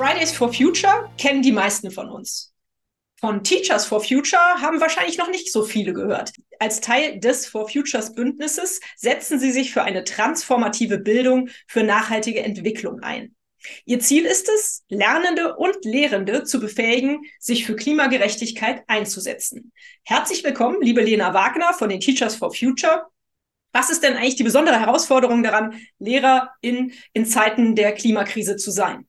Fridays for Future kennen die meisten von uns. Von Teachers for Future haben wahrscheinlich noch nicht so viele gehört. Als Teil des For Futures Bündnisses setzen sie sich für eine transformative Bildung für nachhaltige Entwicklung ein. Ihr Ziel ist es, Lernende und Lehrende zu befähigen, sich für Klimagerechtigkeit einzusetzen. Herzlich willkommen, liebe Lena Wagner von den Teachers for Future. Was ist denn eigentlich die besondere Herausforderung daran, Lehrer in, in Zeiten der Klimakrise zu sein?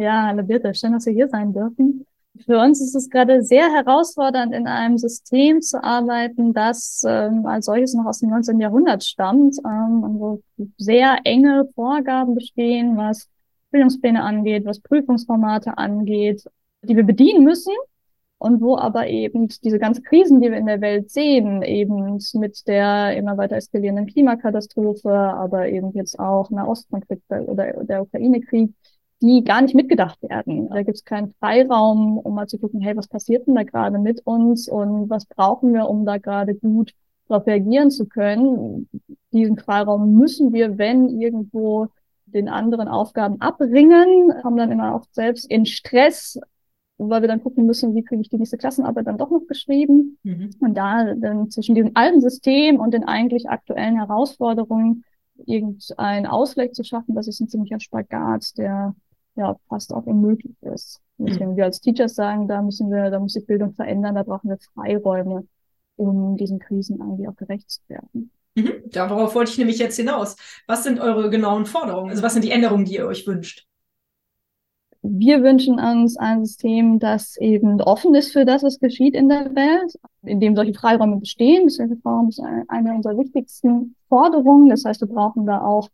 Ja, hallo Birte, schön, dass wir hier sein dürfen. Für uns ist es gerade sehr herausfordernd, in einem System zu arbeiten, das ähm, als solches noch aus dem 19. Jahrhundert stammt, ähm, wo sehr enge Vorgaben bestehen, was Bildungspläne angeht, was Prüfungsformate angeht, die wir bedienen müssen und wo aber eben diese ganzen Krisen, die wir in der Welt sehen, eben mit der immer weiter eskalierenden Klimakatastrophe, aber eben jetzt auch Nahostkonflikt oder der Ukraine-Krieg, die gar nicht mitgedacht werden. Da gibt es keinen Freiraum, um mal zu gucken, hey, was passiert denn da gerade mit uns und was brauchen wir, um da gerade gut darauf reagieren zu können. Diesen Freiraum müssen wir, wenn irgendwo den anderen Aufgaben abringen, haben dann immer auch selbst in Stress, weil wir dann gucken müssen, wie kriege ich die nächste Klassenarbeit dann doch noch geschrieben. Mhm. Und da dann zwischen diesem alten System und den eigentlich aktuellen Herausforderungen irgendein Ausgleich zu schaffen, das ist ein ziemlicher Spagat, der ja fast auch unmöglich ist. Deswegen mhm. wir als Teachers sagen, da müssen wir, da muss sich Bildung verändern, da brauchen wir Freiräume, um diesen Krisen eigentlich auch gerecht zu werden. Mhm. Darauf wollte ich nämlich jetzt hinaus. Was sind eure genauen Forderungen? Also was sind die Änderungen, die ihr euch wünscht? Wir wünschen uns ein System, das eben offen ist für das, was geschieht in der Welt, in dem solche Freiräume bestehen. Solche Freiräume ist eine unserer wichtigsten Forderungen. Das heißt, wir brauchen da auch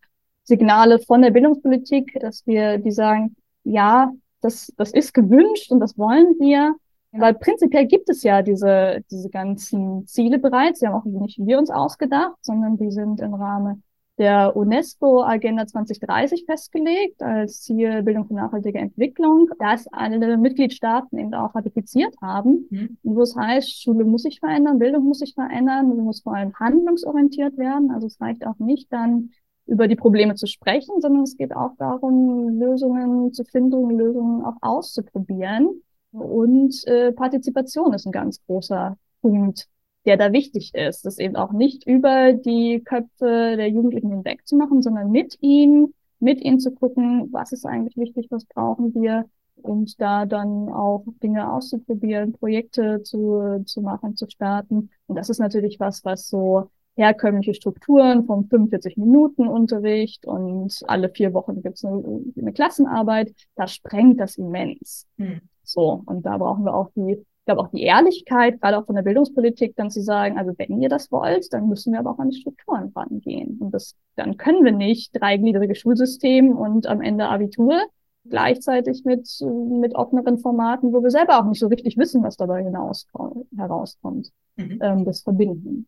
Signale von der Bildungspolitik, dass wir die sagen, ja, das, das ist gewünscht und das wollen wir. Weil prinzipiell gibt es ja diese, diese ganzen Ziele bereits. Die haben auch nicht wir uns ausgedacht, sondern die sind im Rahmen der UNESCO-Agenda 2030 festgelegt als Ziel Bildung für nachhaltige Entwicklung, das alle Mitgliedstaaten eben auch ratifiziert haben. Mhm. Wo es heißt, Schule muss sich verändern, Bildung muss sich verändern, sie muss vor allem handlungsorientiert werden. Also es reicht auch nicht dann über die Probleme zu sprechen, sondern es geht auch darum, Lösungen zu finden, Lösungen auch auszuprobieren. Und äh, Partizipation ist ein ganz großer Punkt, der da wichtig ist, das eben auch nicht über die Köpfe der Jugendlichen hinweg zu machen, sondern mit ihnen, mit ihnen zu gucken, was ist eigentlich wichtig, was brauchen wir und da dann auch Dinge auszuprobieren, Projekte zu, zu machen, zu starten. Und das ist natürlich was, was so herkömmliche Strukturen vom 45 Minuten Unterricht und alle vier Wochen gibt es eine, eine, Klassenarbeit, da sprengt das immens. Hm. So, und da brauchen wir auch die, ich glaube auch die Ehrlichkeit, gerade auch von der Bildungspolitik, dann zu sagen, also wenn ihr das wollt, dann müssen wir aber auch an die Strukturen rangehen. Und das, dann können wir nicht dreigliedrige Schulsystem und am Ende Abitur gleichzeitig mit, mit offeneren Formaten, wo wir selber auch nicht so richtig wissen, was dabei hinaus, herauskommt, mhm. ähm, das verbinden.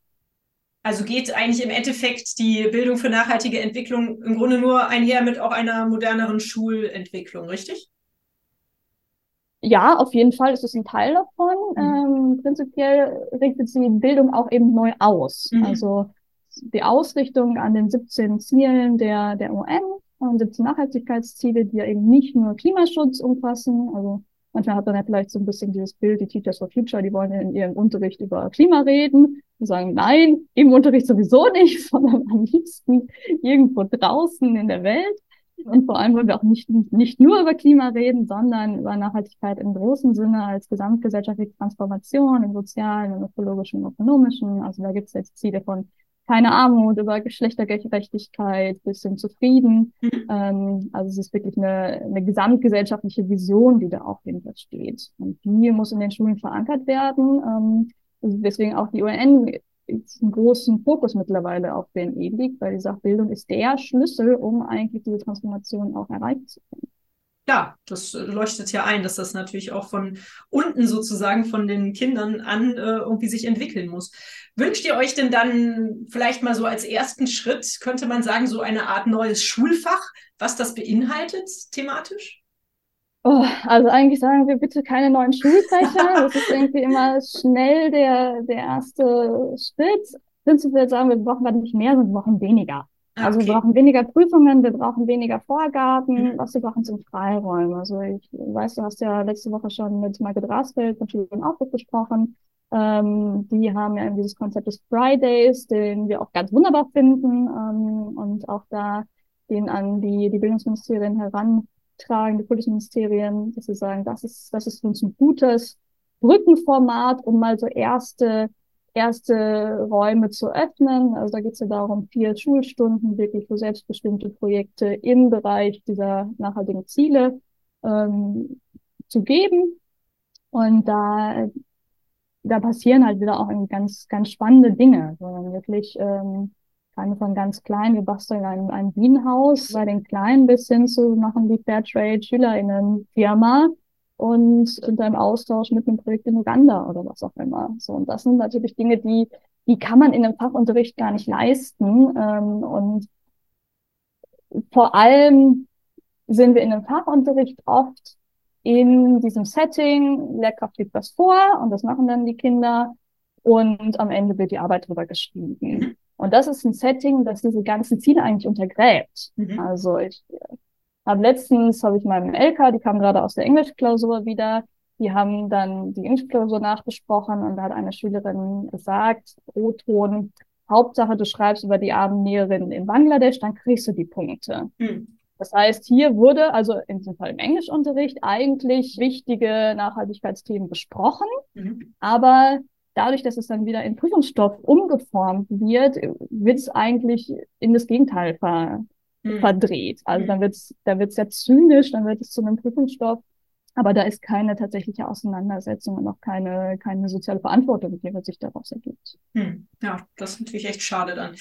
Also geht eigentlich im Endeffekt die Bildung für nachhaltige Entwicklung im Grunde nur einher mit auch einer moderneren Schulentwicklung, richtig? Ja, auf jeden Fall ist es ein Teil davon. Mhm. Ähm, prinzipiell richtet sie Bildung auch eben neu aus. Mhm. Also die Ausrichtung an den 17 Zielen der, der UN, 17 Nachhaltigkeitsziele, die ja eben nicht nur Klimaschutz umfassen, also Manchmal hat man ja vielleicht so ein bisschen dieses Bild, die Teachers for Future, die wollen ja in ihrem Unterricht über Klima reden und sagen, nein, im Unterricht sowieso nicht, sondern am liebsten irgendwo draußen in der Welt. Und vor allem wollen wir auch nicht, nicht nur über Klima reden, sondern über Nachhaltigkeit im großen Sinne als gesamtgesellschaftliche Transformation im sozialen, im ökologischen, im ökonomischen. Also da gibt es jetzt Ziele von keine Armut, über Geschlechtergerechtigkeit bis hin zu Frieden. Mhm. Ähm, also es ist wirklich eine, eine gesamtgesellschaftliche Vision, die da auch hinter steht. Und die muss in den Schulen verankert werden. Ähm, deswegen auch die UN einen großen Fokus mittlerweile auf BNE liegt, weil die sagt, Bildung ist der Schlüssel, um eigentlich diese Transformation auch erreichen zu können. Ja, das leuchtet ja ein, dass das natürlich auch von unten sozusagen von den Kindern an äh, irgendwie sich entwickeln muss. Wünscht ihr euch denn dann vielleicht mal so als ersten Schritt, könnte man sagen, so eine Art neues Schulfach, was das beinhaltet thematisch? Oh, also eigentlich sagen wir bitte keine neuen Schulfächer. Das ist irgendwie immer schnell der, der erste Schritt. Prinzipiell sagen wir, wir brauchen nicht mehr, sondern wir brauchen weniger. Ah, also wir brauchen weniger Prüfungen, wir brauchen weniger Vorgaben, mhm. was wir brauchen sind Freiräume. Also ich weiß, du hast ja letzte Woche schon mit Michael Drasfeld von Schule und Aufruf gesprochen. Ähm, die haben ja dieses Konzept des Fridays, den wir auch ganz wunderbar finden ähm, und auch da den an die, die Bildungsministerien herantragen, die Kultusministerien, dass sie sagen, das ist, das ist uns ein gutes Brückenformat, um mal so erste erste Räume zu öffnen. Also da geht es ja darum, vier Schulstunden wirklich für selbstbestimmte Projekte im Bereich dieser nachhaltigen Ziele ähm, zu geben. Und da, da passieren halt wieder auch ganz, ganz spannende Dinge, sondern wirklich ähm, von ganz klein, wir basteln ein, ein Bienenhaus bei den Kleinen bis hin zu machen die Fairtrade SchülerInnen Firma und sind im Austausch mit einem Projekt in Uganda oder was auch immer. So, und das sind natürlich Dinge, die, die kann man in einem Fachunterricht gar nicht leisten. Ähm, und vor allem sind wir in einem Fachunterricht oft in diesem Setting, Lehrkraft gibt was vor und das machen dann die Kinder und am Ende wird die Arbeit drüber geschrieben. Und das ist ein Setting, das diese ganzen Ziele eigentlich untergräbt. Mhm. Also ich hab letztens habe ich meinem LK, die kam gerade aus der Englischklausur wieder, die haben dann die Englischklausur nachbesprochen und da hat eine Schülerin gesagt, O-Ton, Hauptsache du schreibst über die armen Näherinnen in Bangladesch, dann kriegst du die Punkte. Mhm. Das heißt, hier wurde also in diesem Fall im Englischunterricht eigentlich wichtige Nachhaltigkeitsthemen besprochen, mhm. aber dadurch, dass es dann wieder in Prüfungsstoff umgeformt wird, wird es eigentlich in das Gegenteil ver mhm. verdreht. Also dann wird es dann wird's sehr zynisch, dann wird es zu einem Prüfungsstoff. Aber da ist keine tatsächliche Auseinandersetzung und auch keine, keine soziale Verantwortung, die sich daraus ergibt. Hm. Ja, das ist natürlich echt schade dann.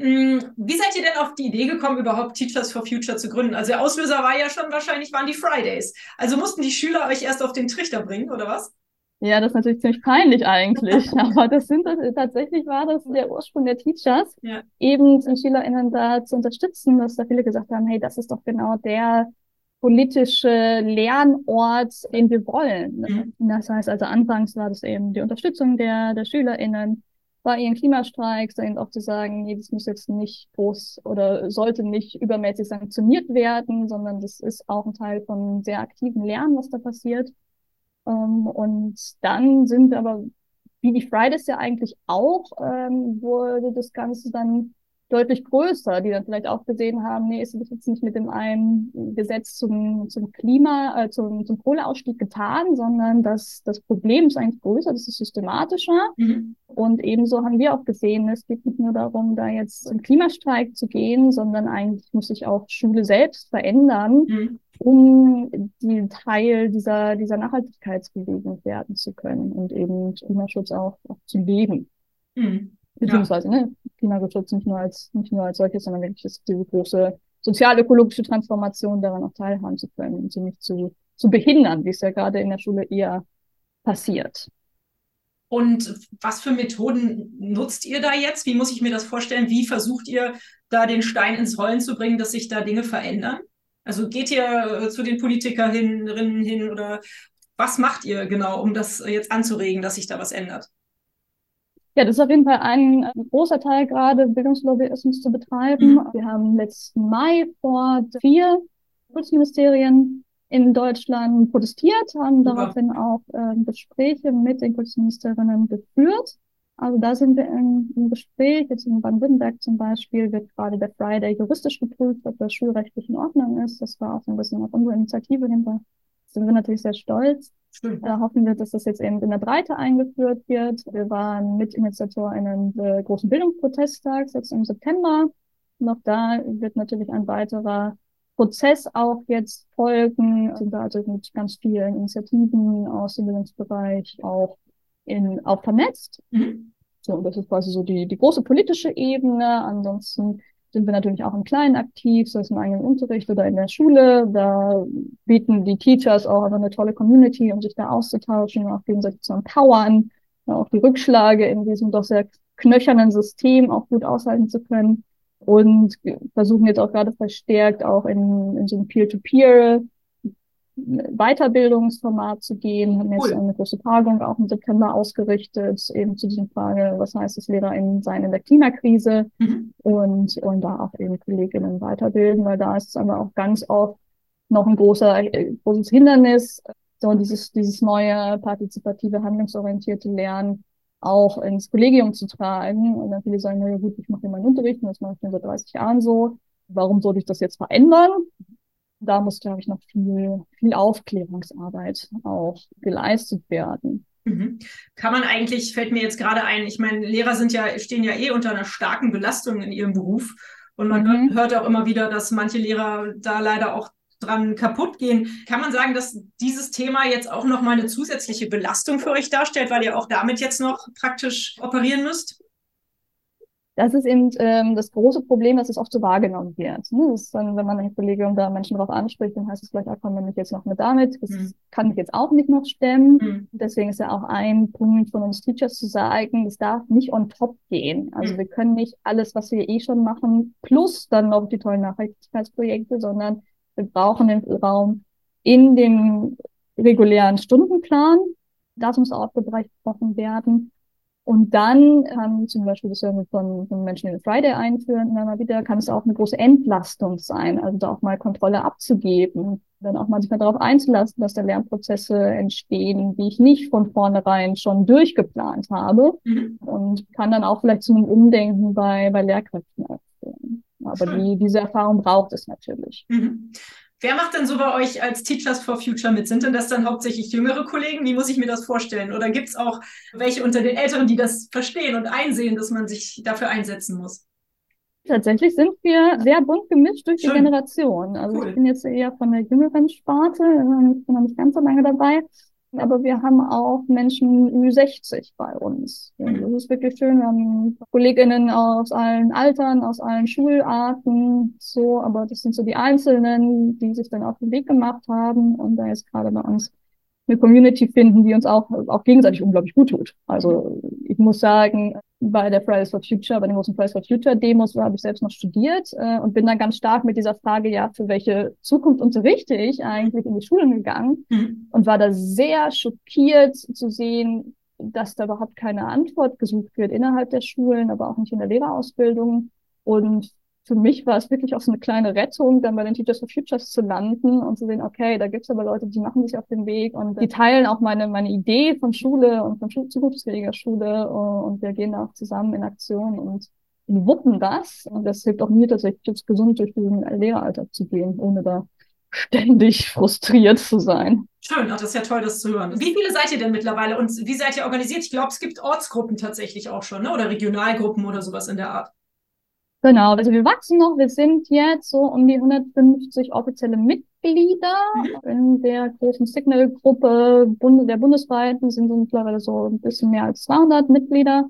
Hm, wie seid ihr denn auf die Idee gekommen, überhaupt Teachers for Future zu gründen? Also der Auslöser war ja schon wahrscheinlich, waren die Fridays. Also mussten die Schüler euch erst auf den Trichter bringen, oder was? Ja, das ist natürlich ziemlich peinlich eigentlich. Aber das sind tatsächlich war das der Ursprung der Teachers, ja. eben die SchülerInnen da zu unterstützen, dass da viele gesagt haben, hey, das ist doch genau der politische Lernort, den wir wollen. Mhm. Das heißt also, anfangs war das eben die Unterstützung der, der SchülerInnen bei ihren Klimastreiks, da eben auch zu sagen, nee, das muss jetzt nicht groß oder sollte nicht übermäßig sanktioniert werden, sondern das ist auch ein Teil von sehr aktiven Lernen, was da passiert. Ähm, und dann sind aber, wie die Fridays ja eigentlich auch, ähm, wurde das Ganze dann deutlich größer, die dann vielleicht auch gesehen haben, nee, ist das jetzt nicht mit dem einen Gesetz zum, zum Klima, äh, zum, zum Kohleausstieg getan, sondern das, das Problem ist eigentlich größer, das ist systematischer. Mhm. Und ebenso haben wir auch gesehen, es geht nicht nur darum, da jetzt im Klimastreik zu gehen, sondern eigentlich muss sich auch Schule selbst verändern, mhm um die Teil dieser, dieser Nachhaltigkeitsbewegung werden zu können und eben Klimaschutz auch, auch zu leben. Mhm. Beziehungsweise, ne, Klimaschutz nicht nur als, nicht nur als solches, sondern wirklich ist diese große sozial-ökologische Transformation daran auch teilhaben zu können und sie nicht zu, zu behindern, wie es ja gerade in der Schule eher passiert. Und was für Methoden nutzt ihr da jetzt? Wie muss ich mir das vorstellen? Wie versucht ihr da den Stein ins Rollen zu bringen, dass sich da Dinge verändern? Also geht ihr äh, zu den Politikerinnen hin oder was macht ihr genau, um das jetzt anzuregen, dass sich da was ändert? Ja, das ist auf jeden Fall ein, ein großer Teil gerade, Bildungslobbyismus zu betreiben. Mhm. Wir haben letzten Mai vor vier Kultusministerien in Deutschland protestiert, haben Super. daraufhin auch äh, Gespräche mit den Kultusministerinnen geführt. Also da sind wir im, im Gespräch, jetzt in Baden-Württemberg zum Beispiel, wird gerade der Friday juristisch geprüft, ob das schulrechtlich in Ordnung ist. Das war auch so ein bisschen auf unsere Initiative hinter. Sind wir natürlich sehr stolz. Da hoffen wir, dass das jetzt eben in der Breite eingeführt wird. Wir waren Mitinitiatorinnen des großen Bildungsprotesttags jetzt im September. Noch da wird natürlich ein weiterer Prozess auch jetzt folgen. Sind da also mit ganz vielen Initiativen aus dem Bildungsbereich auch in, auch vernetzt. Mhm. So, das ist quasi so die, die große politische Ebene. Ansonsten sind wir natürlich auch im Kleinen aktiv, sei es im eigenen Unterricht oder in der Schule. Da bieten die Teachers auch einfach eine tolle Community, um sich da auszutauschen, auch gegenseitig zu empowern, auch die Rückschläge in diesem doch sehr knöchernen System auch gut aushalten zu können. Und versuchen jetzt auch gerade verstärkt auch in, in so ein Peer-to-Peer Weiterbildungsformat zu gehen, haben jetzt eine große Tagung auch im September ausgerichtet, eben zu dieser Frage, was heißt es, LehrerInnen sein in der Klimakrise mhm. und, und da auch eben KollegInnen weiterbilden, weil da ist es aber auch ganz oft noch ein großer, großes Hindernis, so dieses, dieses neue partizipative, handlungsorientierte Lernen auch ins Kollegium zu tragen. Und dann viele sagen, na ja gut, ich mache hier meinen Unterricht und das mache ich schon seit 30 Jahren so. Warum sollte ich das jetzt verändern? Da muss, glaube ich, noch viel, viel Aufklärungsarbeit auch geleistet werden. Mhm. Kann man eigentlich, fällt mir jetzt gerade ein, ich meine, Lehrer sind ja, stehen ja eh unter einer starken Belastung in ihrem Beruf. Und man mhm. hört auch immer wieder, dass manche Lehrer da leider auch dran kaputt gehen. Kann man sagen, dass dieses Thema jetzt auch nochmal eine zusätzliche Belastung für euch darstellt, weil ihr auch damit jetzt noch praktisch operieren müsst? Das ist eben ähm, das große Problem, dass es oft so wahrgenommen wird. Ne? Das ist dann, wenn man ein Kollegium da Menschen darauf anspricht, dann heißt es vielleicht, ah, komm, wir mich jetzt noch mit damit. Das mhm. kann ich jetzt auch nicht noch stemmen. Mhm. Deswegen ist ja auch ein Punkt von uns Teachers zu sagen, es darf nicht on top gehen. Also mhm. wir können nicht alles, was wir eh schon machen, plus dann noch die tollen Nachhaltigkeitsprojekte, sondern wir brauchen den Raum in dem regulären Stundenplan. Das muss aufgebrochen werden. Und dann kann zum Beispiel das von, von Menschen, den Friday einführen, immer mal wieder, kann es auch eine große Entlastung sein, also da auch mal Kontrolle abzugeben, dann auch mal sich mal darauf einzulassen, dass da Lernprozesse entstehen, die ich nicht von vornherein schon durchgeplant habe mhm. und kann dann auch vielleicht zu einem Umdenken bei, bei Lehrkräften aufführen. Aber die, diese Erfahrung braucht es natürlich. Mhm. Wer macht denn so bei euch als Teachers for Future mit? Sind denn das dann hauptsächlich jüngere Kollegen? Wie muss ich mir das vorstellen? Oder gibt es auch welche unter den Älteren, die das verstehen und einsehen, dass man sich dafür einsetzen muss? Tatsächlich sind wir sehr bunt gemischt durch Schön. die Generation. Also cool. ich bin jetzt eher von der jüngeren Sparte, ich bin noch nicht ganz so lange dabei. Aber wir haben auch Menschen Ü60 bei uns. Und das ist wirklich schön. Wir haben Kolleginnen aus allen Altern, aus allen Schularten, so, aber das sind so die Einzelnen, die sich dann auf den Weg gemacht haben und da ist gerade bei uns eine Community finden, die uns auch, auch gegenseitig unglaublich gut tut. Also ich muss sagen, bei der Fridays for Future, bei den großen Fridays for Future Demos habe ich selbst noch studiert äh, und bin dann ganz stark mit dieser Frage, ja, für welche Zukunft unterrichte ich eigentlich in die Schulen gegangen mhm. und war da sehr schockiert zu sehen, dass da überhaupt keine Antwort gesucht wird innerhalb der Schulen, aber auch nicht in der Lehrerausbildung. Und für mich war es wirklich auch so eine kleine Rettung, dann bei den Teachers for Futures zu landen und zu sehen, okay, da gibt's aber Leute, die machen sich auf den Weg und die teilen auch meine, meine Idee von Schule und von zukunftsfähiger Schule und wir gehen auch zusammen in Aktion und wuppen das. Und das hilft auch mir tatsächlich, jetzt gesund durch diesen Lehreralltag zu gehen, ohne da ständig frustriert zu sein. Schön, das ist ja toll, das zu hören. Wie viele seid ihr denn mittlerweile und wie seid ihr organisiert? Ich glaube, es gibt Ortsgruppen tatsächlich auch schon, ne? oder Regionalgruppen oder sowas in der Art. Genau, also wir wachsen noch. Wir sind jetzt so um die 150 offizielle Mitglieder mhm. in der großen Signal-Gruppe der bundesweiten sind mittlerweile so ein bisschen mehr als 200 Mitglieder.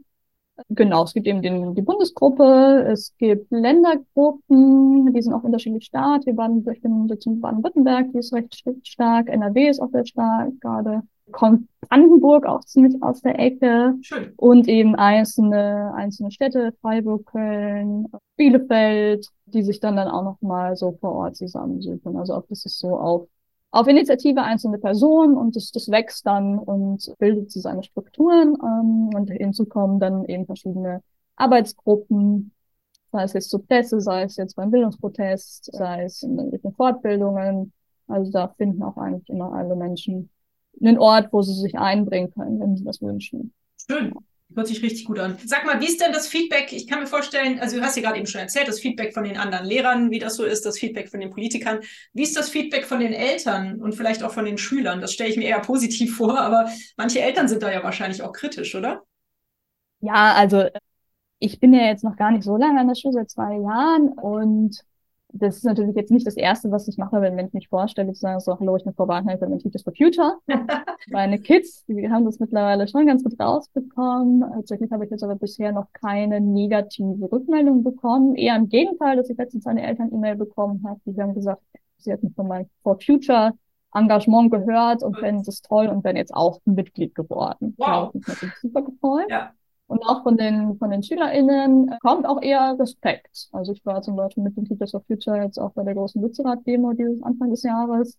Genau, es gibt eben den, die Bundesgruppe, es gibt Ländergruppen, die sind auch unterschiedlich stark. Wir waren, ich bin jetzt in Baden-Württemberg, die ist recht stark, NRW ist auch sehr stark gerade kommt Brandenburg auch ziemlich aus der Ecke Schön. und eben einzelne, einzelne Städte, Freiburg, Köln, Bielefeld, die sich dann dann auch nochmal so vor Ort zusammensuchen. Also auch das ist so auf, auf Initiative einzelne Personen und das, das wächst dann und bildet so seine Strukturen ähm, und hinzu kommen dann eben verschiedene Arbeitsgruppen, sei es jetzt zur Presse, sei es jetzt beim Bildungsprotest, sei es in den Fortbildungen. Also da finden auch eigentlich immer alle Menschen einen Ort, wo sie sich einbringen können, wenn sie das wünschen. Schön. Hört sich richtig gut an. Sag mal, wie ist denn das Feedback? Ich kann mir vorstellen, also du hast ja gerade eben schon erzählt, das Feedback von den anderen Lehrern, wie das so ist, das Feedback von den Politikern. Wie ist das Feedback von den Eltern und vielleicht auch von den Schülern? Das stelle ich mir eher positiv vor, aber manche Eltern sind da ja wahrscheinlich auch kritisch, oder? Ja, also ich bin ja jetzt noch gar nicht so lange an der Schule, seit zwei Jahren und das ist natürlich jetzt nicht das Erste, was ich mache, wenn ich mich vorstelle, zu sagen, so, hallo, ich bin Frau Wagner, ich bin Teachers for Future. Meine Kids, die haben das mittlerweile schon ganz gut rausbekommen. Tatsächlich habe ich jetzt aber bisher noch keine negative Rückmeldung bekommen. Eher im Gegenteil, dass ich letztens eine Eltern-E-Mail bekommen habe, die haben gesagt, sie hätten von meinem For Future Engagement gehört und fänden es toll und wären jetzt auch ein Mitglied geworden. Wow. Ja, das ist natürlich super gefreut. Ja. Und auch von den, von den SchülerInnen kommt auch eher Respekt. Also ich war zum Beispiel mit den Teachers of Future jetzt auch bei der großen Lützerath-Demo dieses Anfang des Jahres.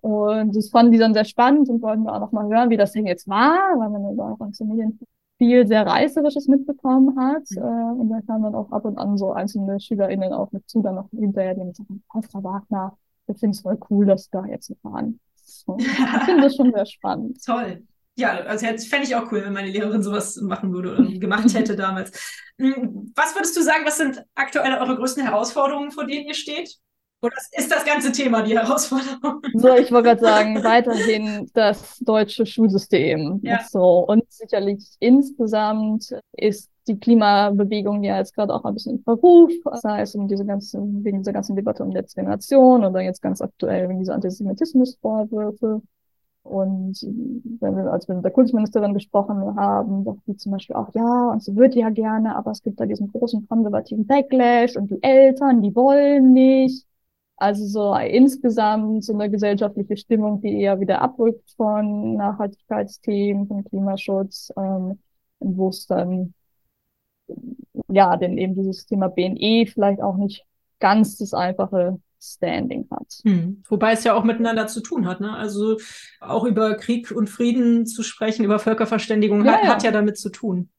Und das fanden die dann sehr spannend und wollten auch noch mal hören, wie das denn jetzt war, weil man da auch aus den Medien viel sehr Reißerisches mitbekommen hat. Mhm. Äh, und da kamen dann auch ab und an so einzelne SchülerInnen auch mit zu, dann noch hinterher, die sagen, oh, Frau Wagner, ich finde es voll cool, dass da jetzt fahren. So, ich finde das schon sehr spannend. Toll. Ja, also fände ich auch cool, wenn meine Lehrerin sowas machen würde oder gemacht hätte damals. Hm, was würdest du sagen, was sind aktuell eure größten Herausforderungen, vor denen ihr steht? Oder ist das ganze Thema die Herausforderung? So, ich wollte gerade sagen, weiterhin das deutsche Schulsystem. Ja. So. Und sicherlich insgesamt ist die Klimabewegung ja jetzt gerade auch ein bisschen in Verruf, sei es um diese ganzen, wegen dieser ganzen Debatte um letzte Generation oder jetzt ganz aktuell wegen dieser Antisemitismusvorwürfe. Und wenn wir, als wir mit der Kultusministerin gesprochen haben, sagt die zum Beispiel auch, ja, und sie würde ja gerne, aber es gibt da diesen großen konservativen Backlash und die Eltern, die wollen nicht. Also so insgesamt so eine gesellschaftliche Stimmung, die eher wieder abrückt von Nachhaltigkeitsthemen, von Klimaschutz, ähm, wo es dann ja, denn eben dieses Thema BNE vielleicht auch nicht ganz das einfache Standing hat. Hm. Wobei es ja auch miteinander zu tun hat. Ne? Also auch über Krieg und Frieden zu sprechen, über Völkerverständigung ja, hat, ja. hat, ja damit zu tun.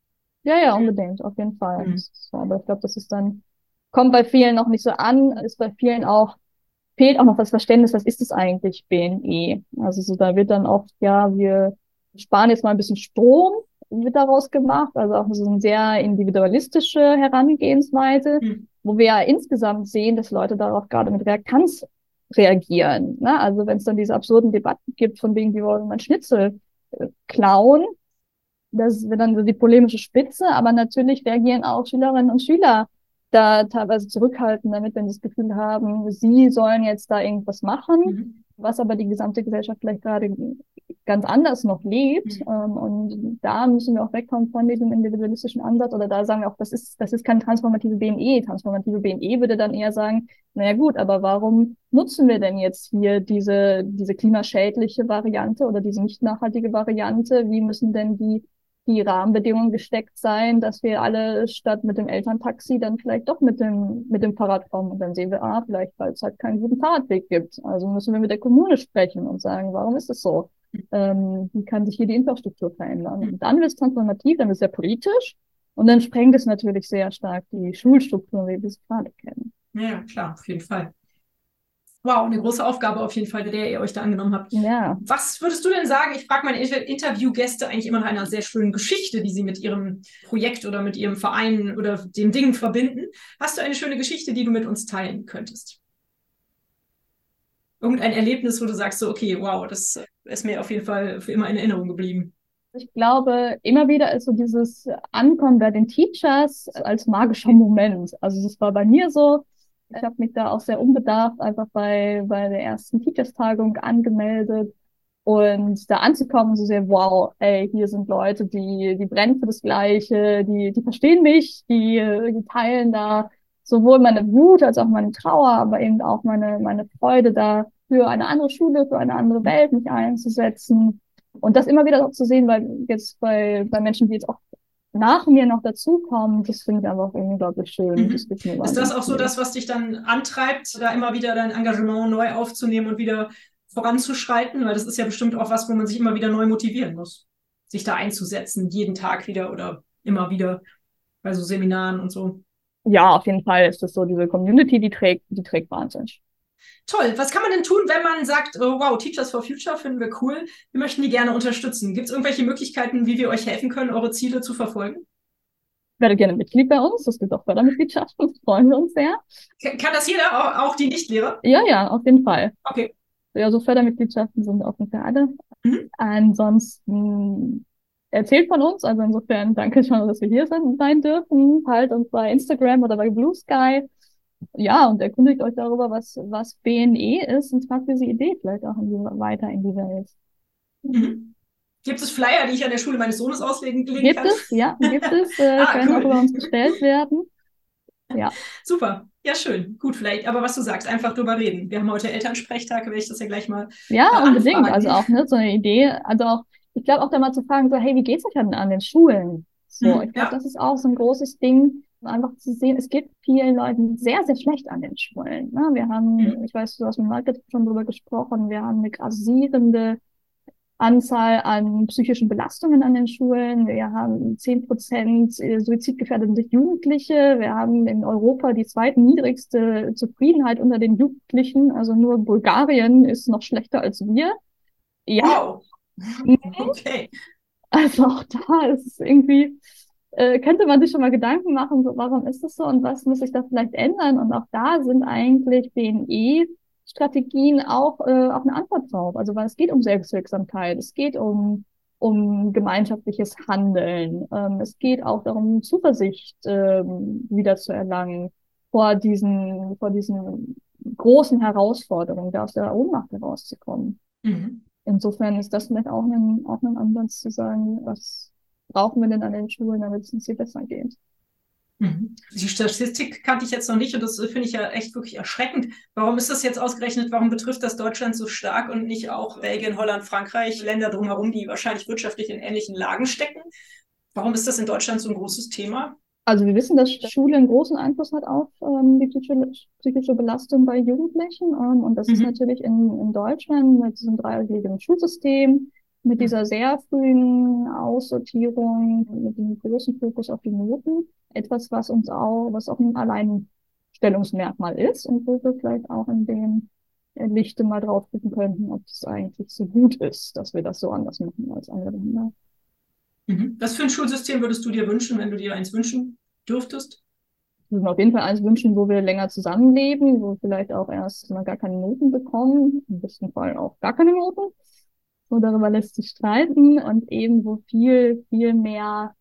Ja, ja, unbedingt, auf jeden Fall. Hm. So, aber ich glaube, das ist dann, kommt bei vielen noch nicht so an, ist bei vielen auch, fehlt auch noch das Verständnis, was ist es eigentlich BNE? Also so, da wird dann oft, ja, wir sparen jetzt mal ein bisschen Strom, wird daraus gemacht, also auch so eine sehr individualistische Herangehensweise. Hm wo wir ja insgesamt sehen, dass Leute darauf gerade mit Reaktanz reagieren. Ne? Also wenn es dann diese absurden Debatten gibt, von wegen, die wollen mein Schnitzel äh, klauen, das wird dann so die polemische Spitze, aber natürlich reagieren auch Schülerinnen und Schüler da teilweise zurückhalten damit, wenn sie das Gefühl haben, sie sollen jetzt da irgendwas machen, mhm. was aber die gesamte Gesellschaft vielleicht gerade ganz anders noch lebt. Mhm. Ähm, und da müssen wir auch wegkommen von diesem individualistischen Ansatz. Oder da sagen wir auch, das ist, das ist keine transformative BNE. Transformative BNE würde dann eher sagen, naja gut, aber warum nutzen wir denn jetzt hier diese, diese klimaschädliche Variante oder diese nicht nachhaltige Variante? Wie müssen denn die die Rahmenbedingungen gesteckt sein, dass wir alle statt mit dem Elterntaxi dann vielleicht doch mit dem, mit dem Fahrrad kommen. Und dann sehen wir, ah, vielleicht, weil es halt keinen guten Fahrradweg gibt. Also müssen wir mit der Kommune sprechen und sagen, warum ist es so? Ähm, wie kann sich hier die Infrastruktur verändern. Und dann wird es transformativ, dann wird es sehr politisch und dann sprengt es natürlich sehr stark die Schulstruktur, wie wir sie gerade kennen. Ja, klar, auf jeden Fall. Wow, eine große Aufgabe auf jeden Fall, der ihr euch da angenommen habt. Ja. Was würdest du denn sagen? Ich frage meine Interviewgäste eigentlich immer nach einer sehr schönen Geschichte, die sie mit ihrem Projekt oder mit ihrem Verein oder dem Ding verbinden. Hast du eine schöne Geschichte, die du mit uns teilen könntest? Irgendein Erlebnis, wo du sagst, so, okay, wow, das ist mir auf jeden Fall für immer in Erinnerung geblieben. Ich glaube, immer wieder ist so dieses Ankommen bei den Teachers als magischer Moment. Also das war bei mir so. Ich habe mich da auch sehr unbedarft einfach bei, bei der ersten Teachers-Tagung angemeldet und da anzukommen, so sehr, wow, ey, hier sind Leute, die, die brennen für das Gleiche, die, die verstehen mich, die, die teilen da sowohl meine Wut als auch meine Trauer, aber eben auch meine, meine Freude da für eine andere Schule, für eine andere Welt mich einzusetzen. Und das immer wieder auch zu sehen, weil jetzt bei, bei Menschen, die jetzt auch nach mir noch dazukommen, das finde ich einfach unglaublich schön. Mhm. Das ist das auch so das, was dich dann antreibt, da immer wieder dein Engagement neu aufzunehmen und wieder voranzuschreiten? Weil das ist ja bestimmt auch was, wo man sich immer wieder neu motivieren muss, sich da einzusetzen, jeden Tag wieder oder immer wieder bei so Seminaren und so. Ja, auf jeden Fall ist das so, diese Community, die trägt, die trägt wahnsinnig. Toll. Was kann man denn tun, wenn man sagt, oh, wow, Teachers for Future finden wir cool, wir möchten die gerne unterstützen? Gibt es irgendwelche Möglichkeiten, wie wir euch helfen können, eure Ziele zu verfolgen? Werde gerne Mitglied bei uns. Es gibt auch Fördermitgliedschaften, das freuen wir uns sehr. Kann das jeder, auch die Nichtlehrer? Ja, ja, auf jeden Fall. Okay. Ja, so Fördermitgliedschaften sind offen für alle. Mhm. Ansonsten erzählt von uns, also insofern danke schon, dass wir hier sein dürfen. Halt uns bei Instagram oder bei Blue Sky ja, und erkundigt euch darüber, was, was BNE ist und tragt diese Idee vielleicht auch in die, weiter in die Welt. Mhm. Gibt es Flyer, die ich an der Schule meines Sohnes auslegen kann? Gibt es, ja, gibt es. Äh, ah, können cool. auch über uns gestellt werden. Ja. Super. Ja, schön. Gut, vielleicht. Aber was du sagst, einfach drüber reden. Wir haben heute Elternsprechtag, werde ich das ja gleich mal. Ja, äh, unbedingt. Also auch ne, so eine Idee. Also auch, ich glaube auch da mal zu fragen, so, hey, wie geht's euch denn an den Schulen? So, hm, ich glaube, ja. das ist auch so ein großes Ding, einfach zu sehen, es gibt vielen Leuten sehr, sehr schlecht an den Schulen. Ne? Wir haben, hm. ich weiß, du hast mit Market schon drüber gesprochen, wir haben eine grassierende Anzahl an psychischen Belastungen an den Schulen. Wir haben zehn Prozent äh, suizidgefährdete Jugendliche. Wir haben in Europa die zweitniedrigste Zufriedenheit unter den Jugendlichen. Also nur Bulgarien ist noch schlechter als wir. Ja. Wow. Mhm. Okay. Also auch da ist es irgendwie, äh, könnte man sich schon mal Gedanken machen, so, warum ist das so und was muss sich da vielleicht ändern? Und auch da sind eigentlich BNE Strategien auch, äh, auch eine Antwort drauf. Also weil es geht um Selbstwirksamkeit, es geht um, um gemeinschaftliches Handeln, ähm, es geht auch darum, Zuversicht ähm, wieder zu erlangen vor diesen, vor diesen großen Herausforderungen, da aus der Ohnmacht herauszukommen. Mhm. Insofern ist das vielleicht auch ein, auch ein Ansatz zu sagen, was brauchen wir denn an den Schulen, damit es uns hier besser geht. Mhm. Die Statistik kannte ich jetzt noch nicht und das finde ich ja echt wirklich erschreckend. Warum ist das jetzt ausgerechnet? Warum betrifft das Deutschland so stark und nicht auch Belgien, Holland, Frankreich, Länder drumherum, die wahrscheinlich wirtschaftlich in ähnlichen Lagen stecken? Warum ist das in Deutschland so ein großes Thema? Also wir wissen, dass Schule einen großen Einfluss hat auf ähm, die psychische Belastung bei Jugendlichen. Ähm, und das mhm. ist natürlich in, in Deutschland mit diesem dreigliedrigen Schulsystem, mit dieser sehr frühen Aussortierung, mit dem großen Fokus auf die Noten, etwas, was uns auch, was auch ein Alleinstellungsmerkmal ist und wo wir vielleicht auch in dem Lichte mal drauf gucken könnten, ob das eigentlich so gut ist, dass wir das so anders machen als andere Länder. Mhm. Was für ein Schulsystem würdest du dir wünschen, wenn du dir eins wünschen dürftest? Ich würde mir auf jeden Fall eins wünschen, wo wir länger zusammenleben, wo wir vielleicht auch erst mal gar keine Noten bekommen, im besten Fall auch gar keine Noten so darüber lässt sich streiten und eben wo viel, viel mehr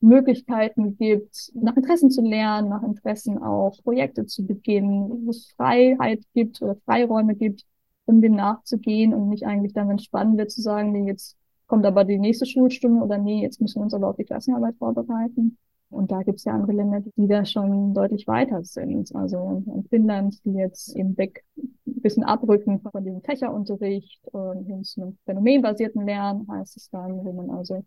Möglichkeiten gibt, nach Interessen zu lernen, nach Interessen auch Projekte zu beginnen, wo es Freiheit gibt oder Freiräume gibt, um dem nachzugehen und nicht eigentlich dann, spannend wird, zu sagen, nee, jetzt kommt aber die nächste Schulstunde oder nee, jetzt müssen wir uns aber auf die Klassenarbeit vorbereiten. Und da gibt es ja andere Länder, die da schon deutlich weiter sind. Also in Finnland, die jetzt eben weg ein bisschen abrücken von dem Fächerunterricht und hin zu einem phänomenbasierten Lernen, heißt es dann, wo man also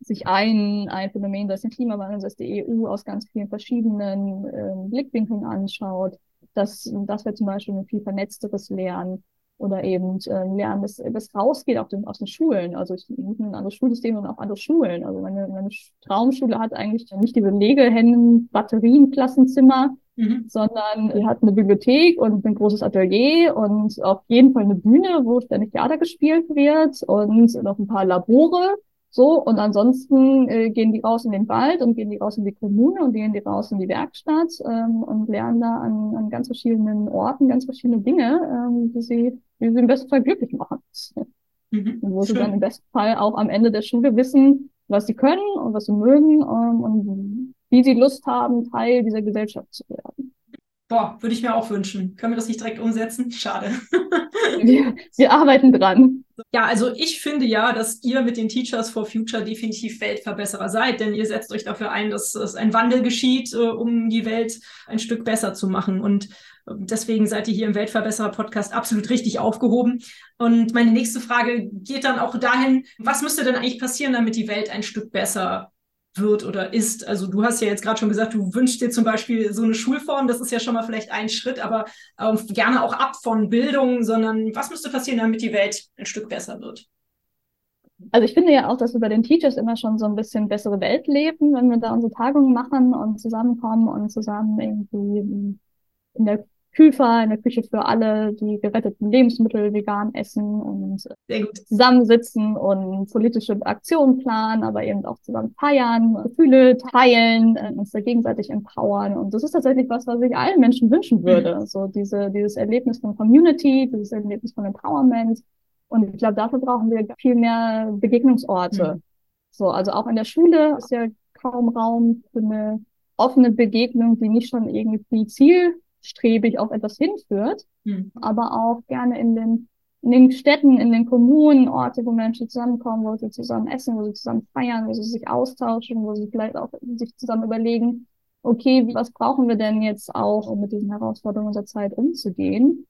sich ein, ein Phänomen, das den Klimawandel, das die EU aus ganz vielen verschiedenen äh, Blickwinkeln anschaut. Das, das wäre zum Beispiel ein viel vernetzteres Lernen oder eben äh, lernen, dass das rausgeht auf den, aus den Schulen. Also ich nicht ein anderes Schulsystem, sondern auch andere Schulen. Also meine, meine Traumschule hat eigentlich nicht die Legehennen, Batterien, Klassenzimmer, mhm. sondern die hat eine Bibliothek und ein großes Atelier und auf jeden Fall eine Bühne, wo ständig Theater gespielt wird und noch ein paar Labore. So, und ansonsten äh, gehen die raus in den Wald und gehen die raus in die Kommune und gehen die raus in die Werkstatt ähm, und lernen da an, an ganz verschiedenen Orten ganz verschiedene Dinge, ähm, die sie, die sie im besten Fall glücklich machen. Mhm, wo sie dann im besten Fall auch am Ende der Schule wissen, was sie können und was sie mögen ähm, und wie sie Lust haben, Teil dieser Gesellschaft zu werden. Boah, würde ich mir auch wünschen. Können wir das nicht direkt umsetzen? Schade. wir, wir arbeiten dran. Ja, also ich finde ja, dass ihr mit den Teachers for Future definitiv Weltverbesserer seid, denn ihr setzt euch dafür ein, dass es ein Wandel geschieht, äh, um die Welt ein Stück besser zu machen. Und deswegen seid ihr hier im Weltverbesserer-Podcast absolut richtig aufgehoben. Und meine nächste Frage geht dann auch dahin, was müsste denn eigentlich passieren, damit die Welt ein Stück besser wird oder ist. Also du hast ja jetzt gerade schon gesagt, du wünschst dir zum Beispiel so eine Schulform, das ist ja schon mal vielleicht ein Schritt, aber ähm, gerne auch ab von Bildung, sondern was müsste passieren, damit die Welt ein Stück besser wird? Also ich finde ja auch, dass wir bei den Teachers immer schon so ein bisschen bessere Welt leben, wenn wir da unsere Tagungen machen und zusammenkommen und zusammen irgendwie in der Küfer in der Küche für alle, die geretteten Lebensmittel vegan essen und zusammensitzen und politische Aktionen planen, aber eben auch zusammen feiern, Gefühle teilen, äh, uns da gegenseitig empowern. Und das ist tatsächlich was, was ich allen Menschen wünschen würde. Mhm. So diese, dieses Erlebnis von Community, dieses Erlebnis von Empowerment. Und ich glaube, dafür brauchen wir viel mehr Begegnungsorte. Mhm. So, also auch in der Schule ist ja kaum Raum für eine offene Begegnung, die nicht schon irgendwie zielstrebig auf etwas hinführt, mhm. aber auch gerne in den, in den Städten, in den Kommunen, Orte, wo Menschen zusammenkommen, wo sie zusammen essen, wo sie zusammen feiern, wo sie sich austauschen, wo sie vielleicht auch sich zusammen überlegen, okay, was brauchen wir denn jetzt auch, um mit diesen Herausforderungen unserer Zeit umzugehen?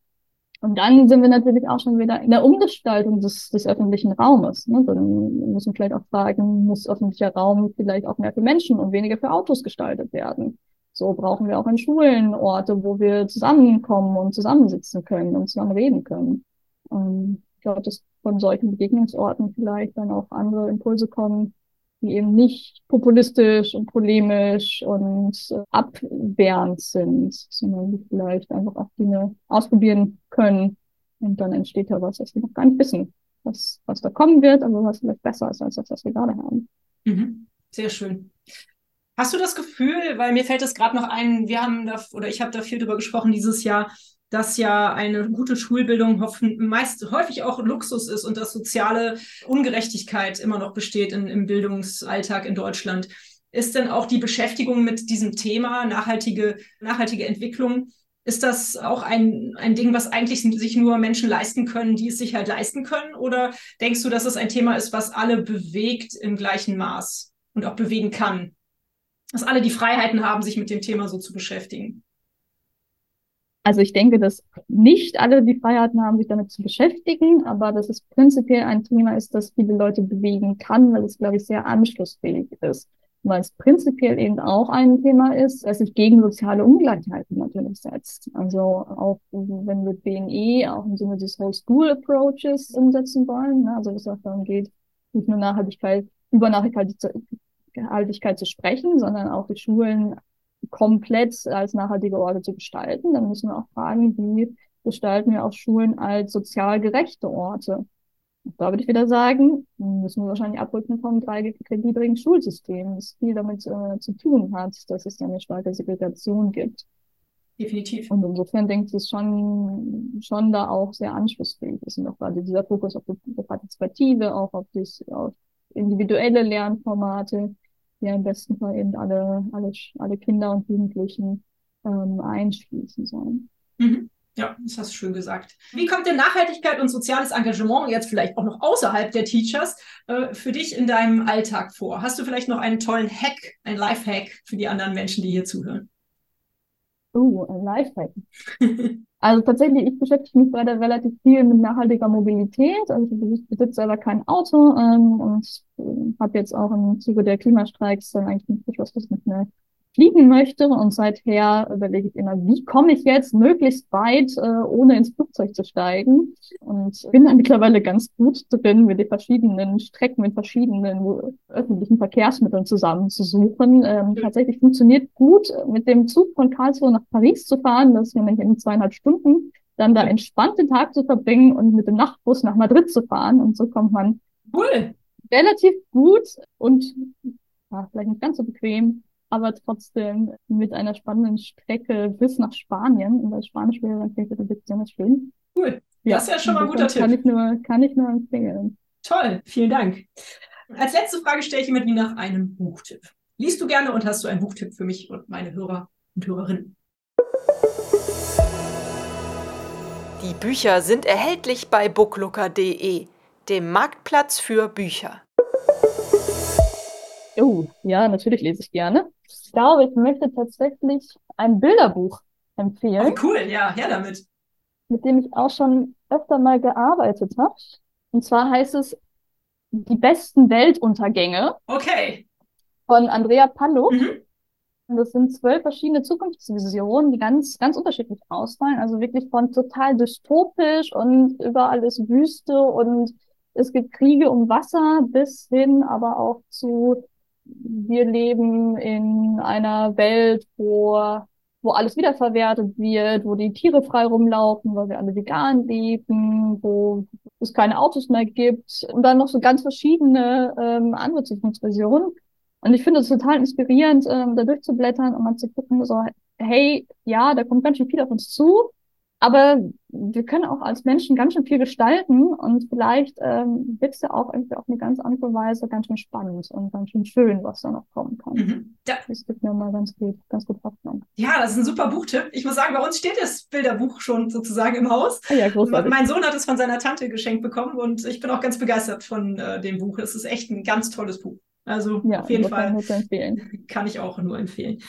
Und dann sind wir natürlich auch schon wieder in der Umgestaltung des, des öffentlichen Raumes. Ne? Dann muss man vielleicht auch fragen, muss öffentlicher Raum vielleicht auch mehr für Menschen und weniger für Autos gestaltet werden? So brauchen wir auch in Schulen Orte, wo wir zusammenkommen und zusammensitzen können und zusammen reden können. Und ich glaube, dass von solchen Begegnungsorten vielleicht dann auch andere Impulse kommen, die eben nicht populistisch und polemisch und äh, abwehrend sind, sondern die vielleicht einfach auch Dinge ausprobieren können. Und dann entsteht ja was, was wir noch gar nicht wissen, was, was da kommen wird, aber was vielleicht besser ist als das, was wir gerade haben. Mhm. Sehr schön. Hast du das Gefühl, weil mir fällt es gerade noch ein, wir haben da, oder ich habe da viel drüber gesprochen dieses Jahr, dass ja eine gute Schulbildung meist häufig auch Luxus ist und dass soziale Ungerechtigkeit immer noch besteht in, im Bildungsalltag in Deutschland. Ist denn auch die Beschäftigung mit diesem Thema nachhaltige, nachhaltige Entwicklung, ist das auch ein, ein Ding, was eigentlich sich nur Menschen leisten können, die es sich halt leisten können? Oder denkst du, dass es ein Thema ist, was alle bewegt im gleichen Maß und auch bewegen kann? Dass alle die Freiheiten haben, sich mit dem Thema so zu beschäftigen? Also ich denke, dass nicht alle die Freiheiten haben, sich damit zu beschäftigen, aber dass es prinzipiell ein Thema ist, das viele Leute bewegen kann, weil es, glaube ich, sehr anschlussfähig ist. Weil es prinzipiell eben auch ein Thema ist, das sich gegen soziale Ungleichheiten natürlich setzt. Also auch wenn wir BNE auch im Sinne des Whole School Approaches umsetzen wollen, ne? also es auch darum geht, nicht nur Nachhaltigkeit, über Nachhaltigkeit zu sprechen, sondern auch die Schulen komplett als nachhaltige Orte zu gestalten, dann müssen wir auch fragen, wie gestalten wir auch Schulen als sozial gerechte Orte. Und da würde ich wieder sagen, müssen wir wahrscheinlich abrücken vom dreigliedrigen Schulsystem, das viel damit äh, zu tun hat, dass es eine starke Segregation gibt. Definitiv. Und insofern denke ich, dass schon, schon da auch sehr anschlussfähig ist. Und auch gerade dieser Fokus auf die Partizipative, auch auf, das, auf individuelle Lernformate, ja im besten Fall eben alle, alle, alle Kinder und Jugendlichen ähm, einschließen sollen. Mhm. Ja, das hast du schön gesagt. Wie kommt denn Nachhaltigkeit und soziales Engagement jetzt vielleicht auch noch außerhalb der Teachers äh, für dich in deinem Alltag vor? Hast du vielleicht noch einen tollen Hack, ein Life-Hack für die anderen Menschen, die hier zuhören? Oh, ein Lifehack. also tatsächlich, ich beschäftige mich gerade relativ viel mit nachhaltiger Mobilität. Also ich besitze selber kein Auto ähm, und äh, habe jetzt auch im Zuge der Klimastreiks dann eigentlich nicht beschlossen, dass nicht mehr fliegen möchte. Und seither überlege ich immer, wie komme ich jetzt möglichst weit, äh, ohne ins Flugzeug zu steigen. Und bin dann mittlerweile ganz gut drin, mit den verschiedenen Strecken, mit verschiedenen öffentlichen Verkehrsmitteln zusammenzusuchen. Ähm, tatsächlich funktioniert gut, mit dem Zug von Karlsruhe nach Paris zu fahren. Das ist nämlich in zweieinhalb Stunden. Dann da entspannt den Tag zu verbringen und mit dem Nachtbus nach Madrid zu fahren. Und so kommt man cool. relativ gut und ja, vielleicht nicht ganz so bequem aber trotzdem mit einer spannenden Strecke bis nach Spanien. Und als Spanisch wäre dann vielleicht besonders schön. Cool. Ja, das ist ja schon mal ein guter kann Tipp. Ich nur, kann ich nur empfehlen. Toll, vielen Dank. Als letzte Frage stelle ich immer die nach einem Buchtipp. Liest du gerne und hast du einen Buchtipp für mich und meine Hörer und Hörerinnen? Die Bücher sind erhältlich bei booklooker.de, dem Marktplatz für Bücher. Oh, ja, natürlich lese ich gerne. Ich glaube, ich möchte tatsächlich ein Bilderbuch empfehlen. Oh, cool, ja, her damit. Mit dem ich auch schon öfter mal gearbeitet habe. Und zwar heißt es Die besten Weltuntergänge. Okay. Von Andrea Pallo. Mhm. Und das sind zwölf verschiedene Zukunftsvisionen, die ganz, ganz unterschiedlich ausfallen. Also wirklich von total dystopisch und überall ist Wüste und es gibt Kriege um Wasser bis hin aber auch zu wir leben in einer Welt, wo, wo alles wiederverwertet wird, wo die Tiere frei rumlaufen, weil wir alle vegan leben, wo es keine Autos mehr gibt und dann noch so ganz verschiedene ähm, andere Zukunftsvisionen. Und ich finde es total inspirierend, ähm, da durchzublättern und mal zu gucken, so, hey, ja, da kommt ganz schön viel auf uns zu. Aber wir können auch als Menschen ganz schön viel gestalten und vielleicht ähm, wird es ja auch irgendwie auf eine ganz andere Weise ganz schön spannend und ganz schön schön, was da noch kommen kann. Mhm. Da, das gibt mir mal ganz gut, ganz gut Hoffnung. Ja, das ist ein super Buchtipp. Ich muss sagen, bei uns steht das Bilderbuch schon sozusagen im Haus. Ah ja, großartig. Mein Sohn hat es von seiner Tante geschenkt bekommen und ich bin auch ganz begeistert von äh, dem Buch. Es ist echt ein ganz tolles Buch. Also ja, auf jeden Fall kann ich auch nur empfehlen.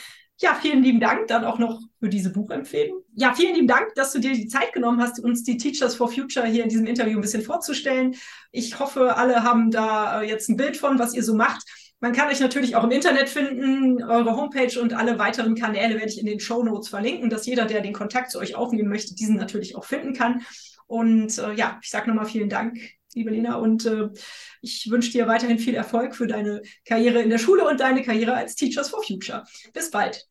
Ja, vielen lieben Dank dann auch noch für diese Buchempfehlung. Ja, vielen lieben Dank, dass du dir die Zeit genommen hast, uns die Teachers for Future hier in diesem Interview ein bisschen vorzustellen. Ich hoffe, alle haben da äh, jetzt ein Bild von, was ihr so macht. Man kann euch natürlich auch im Internet finden. Eure Homepage und alle weiteren Kanäle werde ich in den Show Notes verlinken, dass jeder, der den Kontakt zu euch aufnehmen möchte, diesen natürlich auch finden kann. Und äh, ja, ich sage nochmal vielen Dank, liebe Lena, und äh, ich wünsche dir weiterhin viel Erfolg für deine Karriere in der Schule und deine Karriere als Teachers for Future. Bis bald.